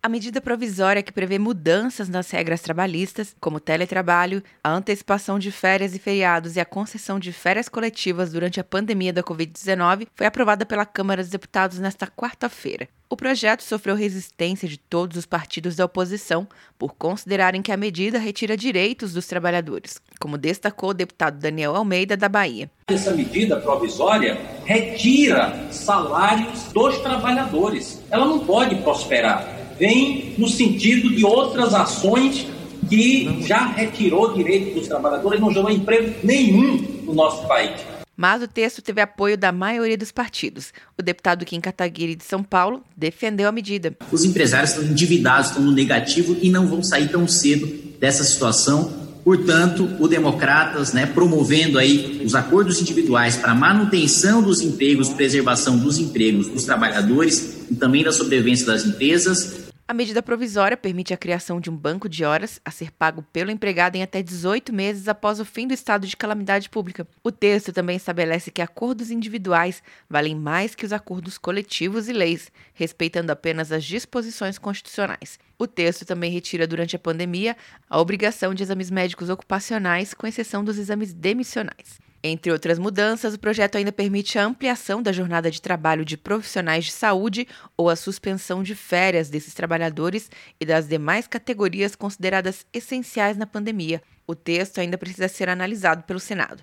A medida provisória que prevê mudanças nas regras trabalhistas, como teletrabalho, a antecipação de férias e feriados e a concessão de férias coletivas durante a pandemia da Covid-19, foi aprovada pela Câmara dos Deputados nesta quarta-feira. O projeto sofreu resistência de todos os partidos da oposição por considerarem que a medida retira direitos dos trabalhadores, como destacou o deputado Daniel Almeida, da Bahia. Essa medida provisória retira salários dos trabalhadores. Ela não pode prosperar vem no sentido de outras ações que já retirou direito dos trabalhadores e não gerou emprego nenhum no nosso país. Mas o texto teve apoio da maioria dos partidos. O deputado Kim Kataguiri de São Paulo defendeu a medida. Os empresários estão endividados, estão no negativo e não vão sair tão cedo dessa situação. Portanto, o Democratas, né, promovendo aí os acordos individuais para manutenção dos empregos, preservação dos empregos dos trabalhadores e também da sobrevivência das empresas, a medida provisória permite a criação de um banco de horas a ser pago pelo empregado em até 18 meses após o fim do estado de calamidade pública. O texto também estabelece que acordos individuais valem mais que os acordos coletivos e leis, respeitando apenas as disposições constitucionais. O texto também retira durante a pandemia a obrigação de exames médicos ocupacionais, com exceção dos exames demissionais. Entre outras mudanças, o projeto ainda permite a ampliação da jornada de trabalho de profissionais de saúde ou a suspensão de férias desses trabalhadores e das demais categorias consideradas essenciais na pandemia. O texto ainda precisa ser analisado pelo Senado.